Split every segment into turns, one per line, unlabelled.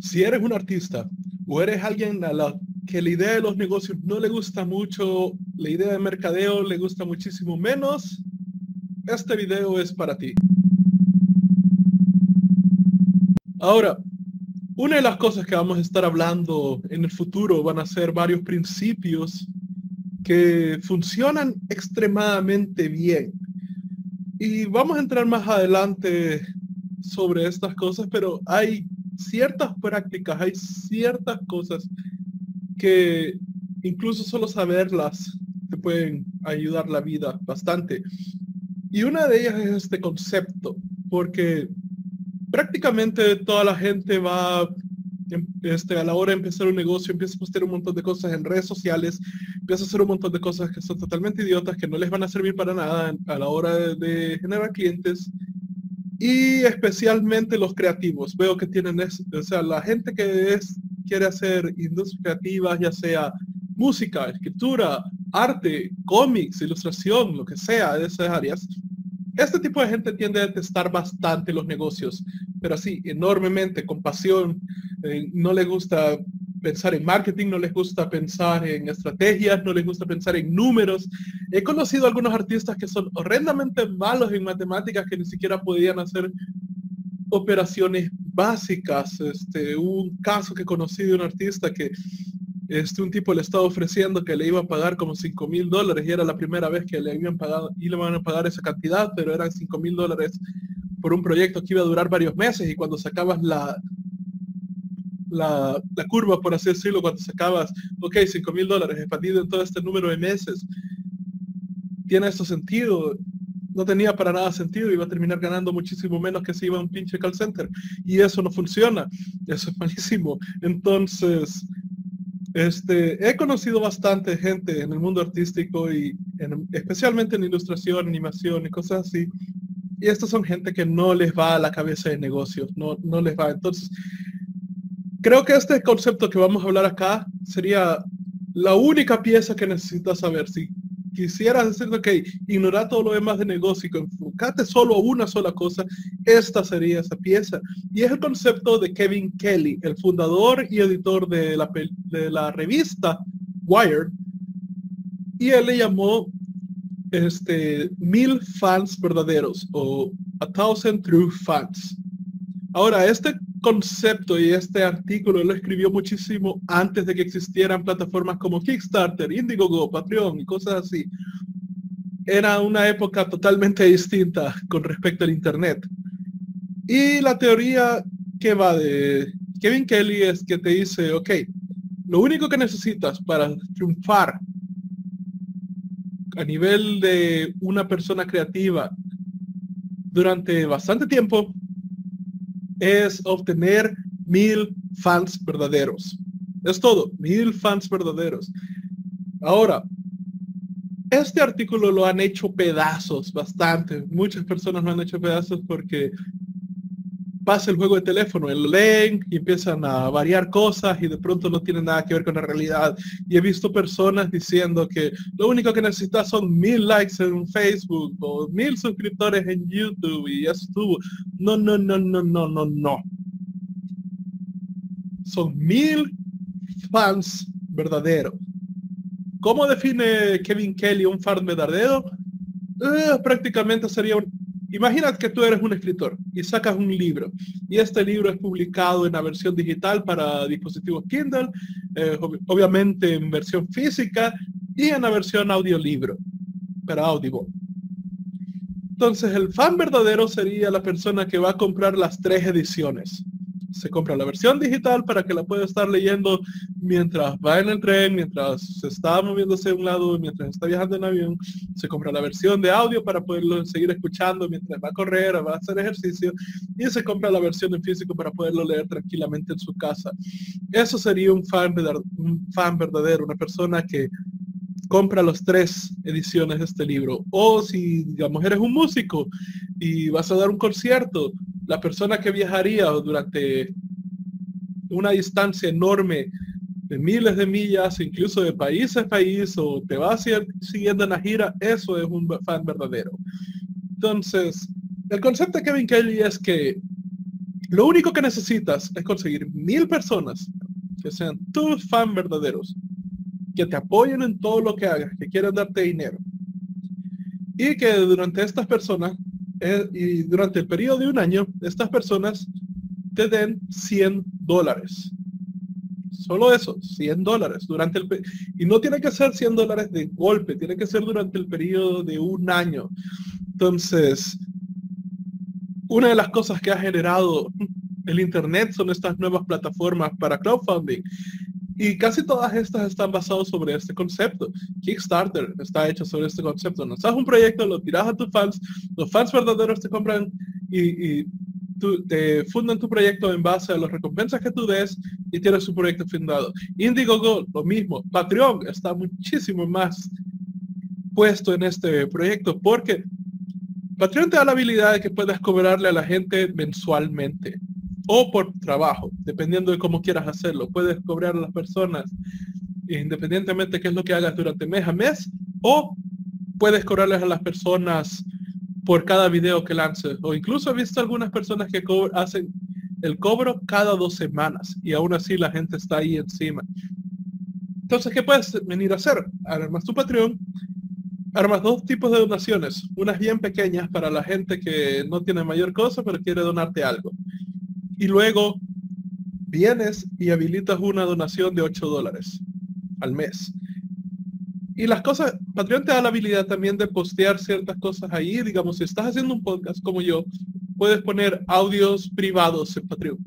si eres un artista o eres alguien a la que la idea de los negocios no le gusta mucho, la idea de mercadeo le gusta muchísimo menos, este video es para ti. Ahora, una de las cosas que vamos a estar hablando en el futuro van a ser varios principios que funcionan extremadamente bien. Y vamos a entrar más adelante sobre estas cosas, pero hay ciertas prácticas, hay ciertas cosas que incluso solo saberlas te pueden ayudar la vida bastante. Y una de ellas es este concepto, porque prácticamente toda la gente va em, este, a la hora de empezar un negocio, empieza a postear un montón de cosas en redes sociales, empieza a hacer un montón de cosas que son totalmente idiotas, que no les van a servir para nada a la hora de, de generar clientes y especialmente los creativos. Veo que tienen, o sea, la gente que es, quiere hacer industrias creativas, ya sea música, escritura, arte, cómics, ilustración, lo que sea de esas áreas. Este tipo de gente tiende a detestar bastante los negocios, pero así, enormemente, con pasión. Eh, no le gusta pensar en marketing, no les gusta pensar en estrategias, no les gusta pensar en números. He conocido algunos artistas que son horrendamente malos en matemáticas que ni siquiera podían hacer operaciones básicas. Este, un caso que conocí de un artista que este, un tipo le estaba ofreciendo que le iba a pagar como 5 mil dólares y era la primera vez que le habían pagado y le van a pagar esa cantidad, pero eran 5 mil dólares por un proyecto que iba a durar varios meses y cuando sacabas la, la, curva, por así decirlo, cuando sacabas, ok, 5 mil dólares expandido en todo este número de meses, tiene esto sentido. No tenía para nada sentido, iba a terminar ganando muchísimo menos que si iba un pinche call center. Y eso no funciona, eso es malísimo. Entonces, este, he conocido bastante gente en el mundo artístico y especialmente en ilustración, animación y cosas así. Y estos son gente que no les va a la cabeza de negocios, no, no les va. Entonces, Creo que este concepto que vamos a hablar acá sería la única pieza que necesitas saber. Si quisieras decir, ok, ignora todo lo demás de negocio y enfocate solo a una sola cosa, esta sería esa pieza. Y es el concepto de Kevin Kelly, el fundador y editor de la, de la revista Wired. Y él le llamó este, mil fans verdaderos o a thousand true fans. Ahora, este concepto y este artículo lo escribió muchísimo antes de que existieran plataformas como Kickstarter, Indiegogo, Patreon y cosas así. Era una época totalmente distinta con respecto al Internet. Y la teoría que va de Kevin Kelly es que te dice, ok, lo único que necesitas para triunfar a nivel de una persona creativa durante bastante tiempo es obtener mil fans verdaderos. Es todo, mil fans verdaderos. Ahora, este artículo lo han hecho pedazos bastante. Muchas personas lo han hecho pedazos porque pasa el juego de teléfono, el leen y empiezan a variar cosas y de pronto no tienen nada que ver con la realidad. Y he visto personas diciendo que lo único que necesitas son mil likes en Facebook o mil suscriptores en YouTube y ya estuvo. No, no, no, no, no, no, no. Son mil fans verdaderos. ¿Cómo define Kevin Kelly un fan verdadero? Eh, prácticamente sería un Imagina que tú eres un escritor y sacas un libro y este libro es publicado en la versión digital para dispositivos Kindle, eh, obviamente en versión física y en la versión audiolibro para Audible. Entonces el fan verdadero sería la persona que va a comprar las tres ediciones se compra la versión digital para que la pueda estar leyendo mientras va en el tren, mientras se está moviéndose de un lado, mientras está viajando en avión. Se compra la versión de audio para poderlo seguir escuchando mientras va a correr, va a hacer ejercicio. Y se compra la versión en físico para poderlo leer tranquilamente en su casa. Eso sería un fan, un fan verdadero, una persona que compra las tres ediciones de este libro. O si, digamos, eres un músico y vas a dar un concierto, la persona que viajaría durante una distancia enorme de miles de millas, incluso de país a país, o te vas siguiendo en la gira, eso es un fan verdadero. Entonces, el concepto de Kevin Kelly es que Lo único que necesitas es conseguir mil personas que sean tus fans verdaderos, que te apoyen en todo lo que hagas, que quieran darte dinero. Y que durante estas personas, eh, y durante el periodo de un año, estas personas te den 100 dólares. Solo eso, 100 dólares durante el y no tiene que ser 100 dólares de golpe, tiene que ser durante el periodo de un año. Entonces, una de las cosas que ha generado el internet son estas nuevas plataformas para crowdfunding. Y casi todas estas están basadas sobre este concepto. Kickstarter está hecho sobre este concepto. Lanzas un proyecto, lo tiras a tus fans, los fans verdaderos te compran y, y te fundan tu proyecto en base a las recompensas que tú des y tienes su proyecto fundado. Indiegogo, lo mismo. Patreon está muchísimo más puesto en este proyecto porque Patreon te da la habilidad de que puedas cobrarle a la gente mensualmente o por trabajo, dependiendo de cómo quieras hacerlo. Puedes cobrar a las personas independientemente de qué es lo que hagas durante mes a mes o puedes cobrarles a las personas por cada video que lances. O incluso he visto algunas personas que hacen el cobro cada dos semanas y aún así la gente está ahí encima. Entonces, ¿qué puedes venir a hacer? Armas tu Patreon, armas dos tipos de donaciones. Unas bien pequeñas para la gente que no tiene mayor cosa pero quiere donarte algo. Y luego vienes y habilitas una donación de 8 dólares al mes. Y las cosas, Patreon te da la habilidad también de postear ciertas cosas ahí. Digamos, si estás haciendo un podcast como yo, puedes poner audios privados en Patreon.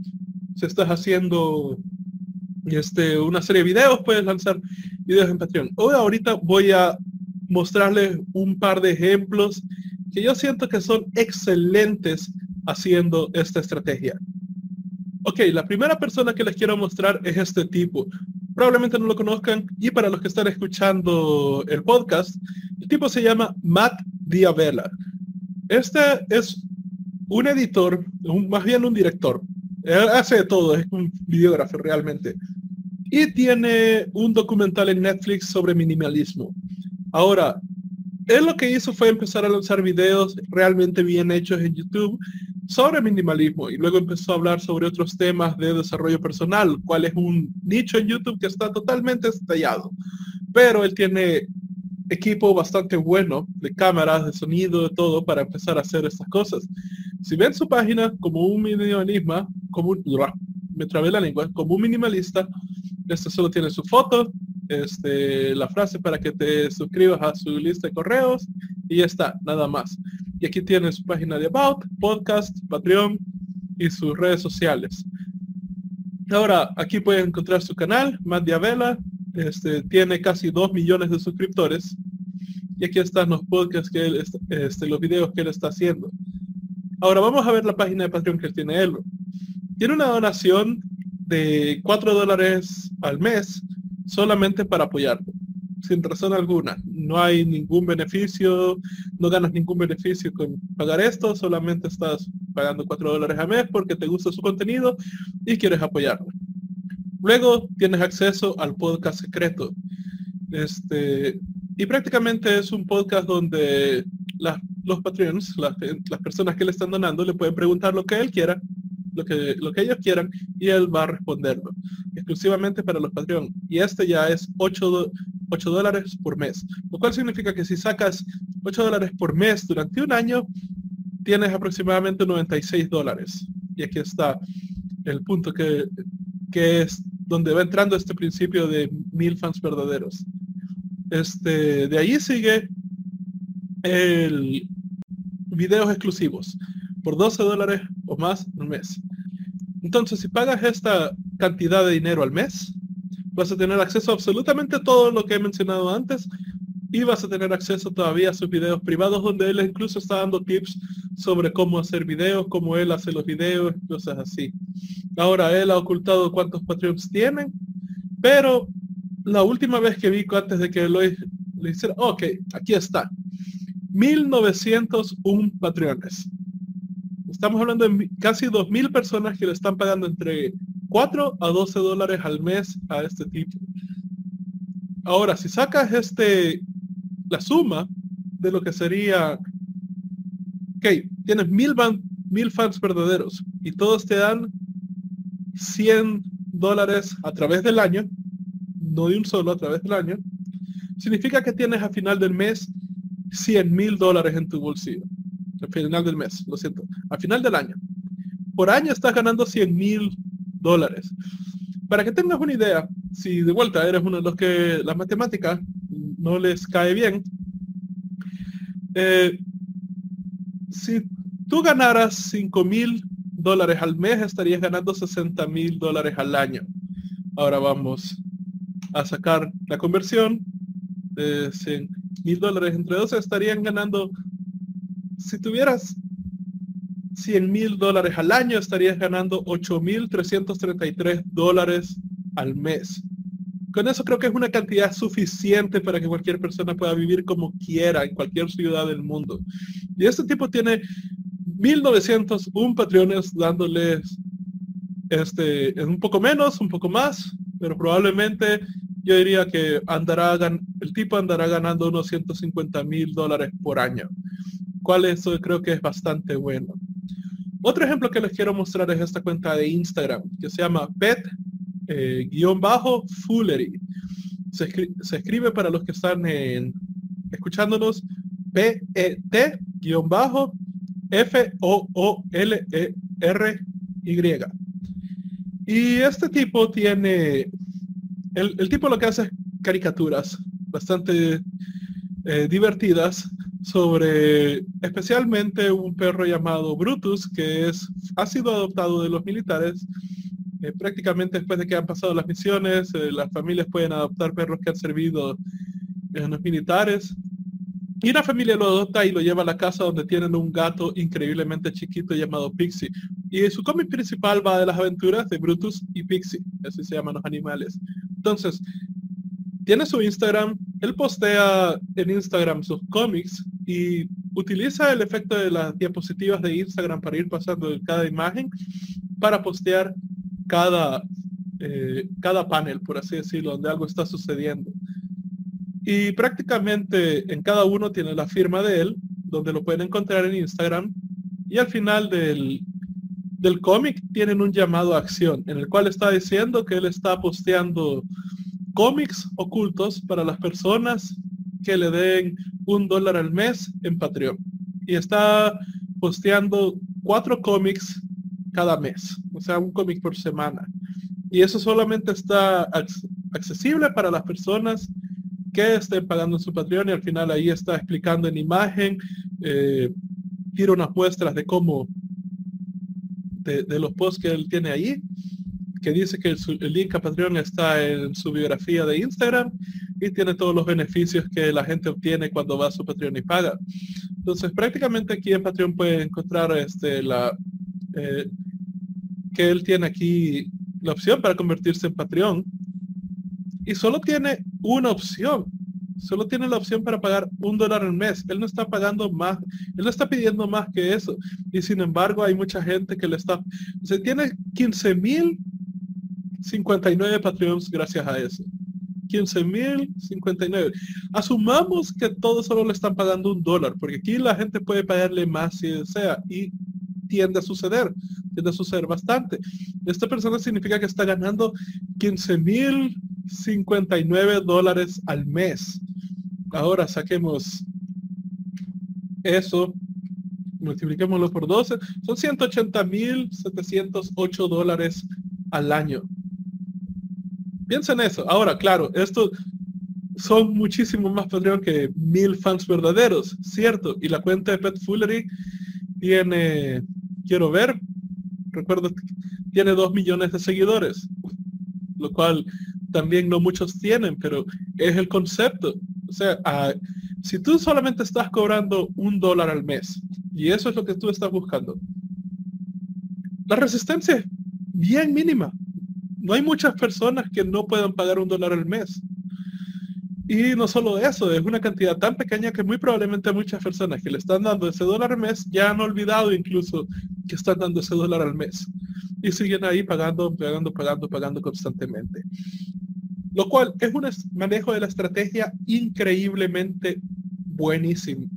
Si estás haciendo este, una serie de videos, puedes lanzar videos en Patreon. Hoy ahorita voy a mostrarles un par de ejemplos que yo siento que son excelentes haciendo esta estrategia. Ok, la primera persona que les quiero mostrar es este tipo probablemente no lo conozcan. Y para los que están escuchando el podcast, el tipo se llama Matt Diabella. Este es un editor, más bien un director. Él hace de todo, es un videógrafo realmente. Y tiene un documental en Netflix sobre minimalismo. Ahora, él lo que hizo fue empezar a lanzar videos realmente bien hechos en YouTube sobre minimalismo y luego empezó a hablar sobre otros temas de desarrollo personal, cuál es un nicho en YouTube que está totalmente estallado. Pero él tiene equipo bastante bueno de cámaras, de sonido, de todo para empezar a hacer estas cosas. Si ven su página como un minimalista, como un, me trabé la lengua, como un minimalista, este solo tiene su foto, este, la frase para que te suscribas a su lista de correos y ya está, nada más. Y aquí tiene su página de About, podcast, Patreon y sus redes sociales. Ahora, aquí pueden encontrar su canal, Matt Diabela. Este, tiene casi 2 millones de suscriptores. Y aquí están los podcasts que él, este, los videos que él está haciendo. Ahora vamos a ver la página de Patreon que tiene él. Tiene una donación de 4 dólares al mes solamente para apoyarlo sin razón alguna. No hay ningún beneficio, no ganas ningún beneficio con pagar esto, solamente estás pagando 4 dólares al mes porque te gusta su contenido y quieres apoyarlo. Luego tienes acceso al podcast secreto. Este, y prácticamente es un podcast donde los Patreons, las, las personas que le están donando, le pueden preguntar lo que él quiera lo que, lo que ellos quieran y él va a responderlo exclusivamente para los Patreon. Y este ya es 8, 8 dólares por mes, lo cual significa que si sacas 8 dólares por mes durante un año, tienes aproximadamente 96 dólares. Y aquí está el punto que, que es donde va entrando este principio de mil fans verdaderos. Este, de ahí sigue el videos exclusivos por 12 dólares o más al mes. Entonces, si pagas esta cantidad de dinero al mes, vas a tener acceso a absolutamente todo lo que he mencionado antes y vas a tener acceso todavía a sus videos privados donde él incluso está dando tips sobre cómo hacer videos, cómo él hace los videos, cosas así. Ahora, él ha ocultado cuántos Patreons tienen, pero la última vez que vi antes de que lo, hiciera, ok, aquí está. 1901 Patreones. Estamos hablando de casi 2.000 personas que le están pagando entre 4 a 12 dólares al mes a este tipo. Ahora, si sacas este, la suma de lo que sería, ok, tienes mil, mil fans verdaderos y todos te dan 100 dólares a través del año, no de un solo, a través del año, significa que tienes a final del mes 100 mil dólares en tu bolsillo. Al final del mes, lo siento, al final del año. Por año estás ganando 100 mil dólares. Para que tengas una idea, si de vuelta eres uno de los que la matemática no les cae bien, eh, si tú ganaras 5 mil dólares al mes, estarías ganando 60 mil dólares al año. Ahora vamos a sacar la conversión de 100 mil dólares entre dos, estarían ganando, si tuvieras 100 mil dólares al año, estarías ganando 8 mil 333 dólares al mes. Con eso creo que es una cantidad suficiente para que cualquier persona pueda vivir como quiera en cualquier ciudad del mundo. Y este tipo tiene 1901 patrones dándoles este, un poco menos, un poco más, pero probablemente yo diría que andará, el tipo andará ganando unos 150 mil dólares por año, cual eso creo que es bastante bueno. Otro ejemplo que les quiero mostrar es esta cuenta de Instagram que se llama pet-foolery. Eh, se, escribe para los que están en, escuchándonos P-E-T-F-O-O-L-E-R-Y. Y este tipo tiene, el, tipo lo que hace es caricaturas bastante eh, divertidas sobre especialmente un perro llamado Brutus, que es, ha sido adoptado de los militares. Eh, prácticamente después de que han pasado las misiones, eh, las familias pueden adoptar perros que han servido en los militares. Y una familia lo adopta y lo lleva a la casa donde tienen un gato increíblemente chiquito llamado Pixie. Y su cómic principal va de las aventuras de Brutus y Pixie, así se llaman los animales. Entonces, tiene su Instagram, él postea en Instagram sus cómics y utiliza el efecto de las diapositivas de Instagram para ir pasando de cada imagen para postear cada, eh, cada panel, por así decirlo, donde algo está sucediendo. Y prácticamente en cada uno tiene la firma de él, donde lo pueden encontrar en Instagram. Y al final del, del cómic tienen un llamado a acción, en el cual está diciendo que él está posteando cómics ocultos para las personas que le den un dólar al mes en Patreon. Y está posteando cuatro cómics cada mes, o sea, un cómic por semana. Y eso solamente está accesible para las personas que estén pagando en su Patreon y al final ahí está explicando en imagen, eh, tira unas muestras de cómo, de, los posts que él tiene ahí que dice que el, link a Patreon está en su biografía de Instagram y tiene todos los beneficios que la gente obtiene cuando va a su Patreon y paga. Entonces, prácticamente aquí en Patreon puede encontrar este, la, eh, que él tiene aquí la opción para convertirse en Patreon y solo tiene una opción. Solo tiene la opción para pagar un dólar al mes. Él no está pagando más, él no está pidiendo más que eso. Y sin embargo, hay mucha gente que le está, se tiene 15 mil 59 Patreons gracias a eso. 15.059. Asumamos que todos solo le están pagando un dólar, porque aquí la gente puede pagarle más si desea y tiende a suceder, tiende a suceder bastante. Esta persona significa que está ganando 15.059 dólares al mes. Ahora saquemos eso, multipliquémoslo por 12, son 180.708 dólares al año. Piensa en eso. Ahora, claro, esto son muchísimo más Patreon que mil fans verdaderos, cierto. Y la cuenta de Pet Foolery tiene, quiero ver, recuerdo, tiene dos millones de seguidores, lo cual también no muchos tienen, pero es el concepto. O sea, si tú solamente estás cobrando un dólar al mes y eso es lo que tú estás buscando, la resistencia es bien mínima no hay muchas personas que no puedan pagar un dólar al mes. Y no solo eso, es una cantidad tan pequeña que muy probablemente muchas personas que le están dando ese dólar al mes ya han olvidado incluso que están dando ese dólar al mes. Y siguen ahí pagando, pagando, pagando, pagando constantemente. Lo cual es un manejo de la estrategia increíblemente buenísimo.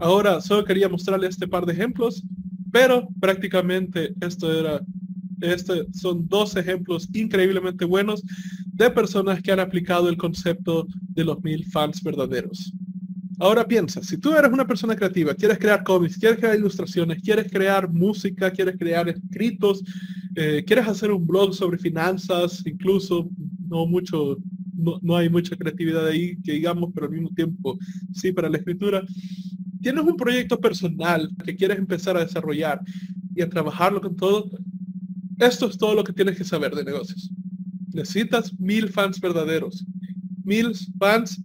Ahora, solo quería mostrarle este par de ejemplos Pero prácticamente esto era, este son dos ejemplos increíblemente buenos de personas que han aplicado el concepto de los mil fans verdaderos. Ahora piensa, si tú eres una persona creativa, quieres crear cómics, quieres crear ilustraciones, quieres crear música, quieres crear escritos, eh, quieres hacer un blog sobre finanzas, incluso no mucho, no, hay mucha creatividad ahí que digamos, pero al mismo tiempo sí para la escritura. Tienes un proyecto personal que quieres empezar a desarrollar y a trabajarlo con todo. Esto es todo lo que tienes que saber de negocios. Necesitas mil fans verdaderos, mil fans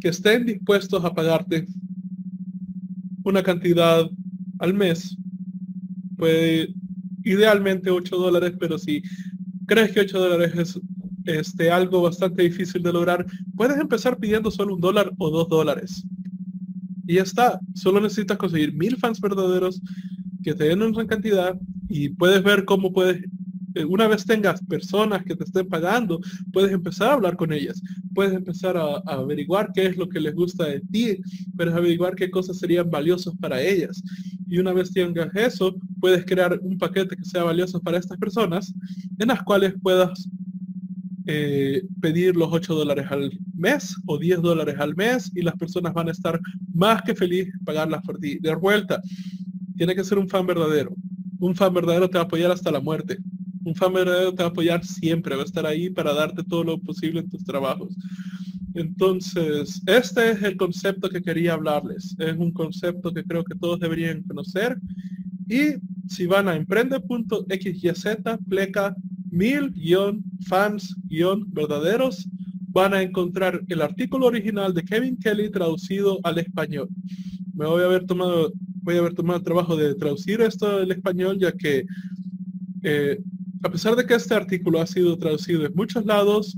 que estén dispuestos a pagarte una cantidad al mes, puede idealmente 8 dólares, pero si crees que 8 dólares es este, algo bastante difícil de lograr, puedes empezar pidiendo solo un dólar o dos dólares. Y ya está, solo necesitas conseguir mil fans verdaderos que te den una cantidad y puedes ver cómo puedes eh, una vez tengas personas que te estén pagando, puedes empezar a hablar con ellas, puedes empezar a, averiguar qué es lo que les gusta de ti, puedes averiguar qué cosas serían valiosas para ellas. Y una vez tengas eso, puedes crear un paquete que sea valioso para estas personas, en las cuales puedas eh, pedir los 8 dólares al mes o 10 dólares al mes y las personas van a estar más que felices pagarlas por ti. De vuelta, tiene que ser un fan verdadero. Un fan verdadero te va a apoyar hasta la muerte un fan verdadero te va a apoyar siempre, va a estar ahí para darte todo lo posible en tus trabajos. Entonces, este es el concepto que quería hablarles. Es un concepto que creo que todos deberían conocer. Y si van a emprende.xyz, pleca mil guion fans guion verdaderos, van a encontrar el artículo original de Kevin Kelly traducido al español. Me voy a haber tomado, voy a haber tomado el trabajo de traducir esto al español, ya que eh, a pesar de que este artículo ha sido traducido en muchos lados,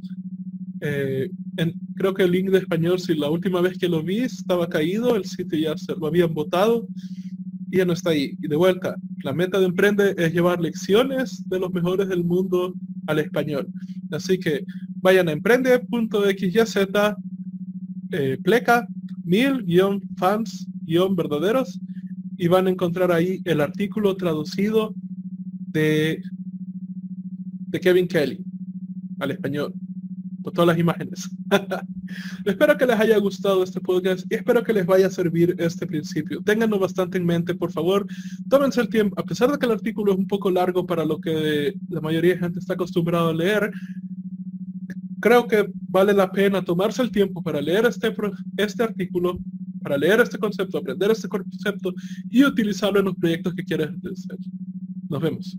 eh, creo que el link de español, si la última vez que lo vi estaba caído, el sitio ya se lo habían votado y ya no está ahí. Y de vuelta, la meta de Emprende es llevar lecciones de los mejores del mundo al español. Así que vayan a emprende.xyz, eh, pleca, mil guion fans guion verdaderos y van a encontrar ahí el artículo traducido de de Kevin Kelly al español, con todas las imágenes. espero que les haya gustado este podcast y espero que les vaya a servir este principio. Ténganlo bastante en mente, por favor. Tómense el tiempo, a pesar de que el artículo es un poco largo para lo que la mayoría de gente está acostumbrado a leer, creo que vale la pena tomarse el tiempo para leer este, este artículo, para leer este concepto, aprender este concepto y utilizarlo en los proyectos que quieres hacer. Nos vemos.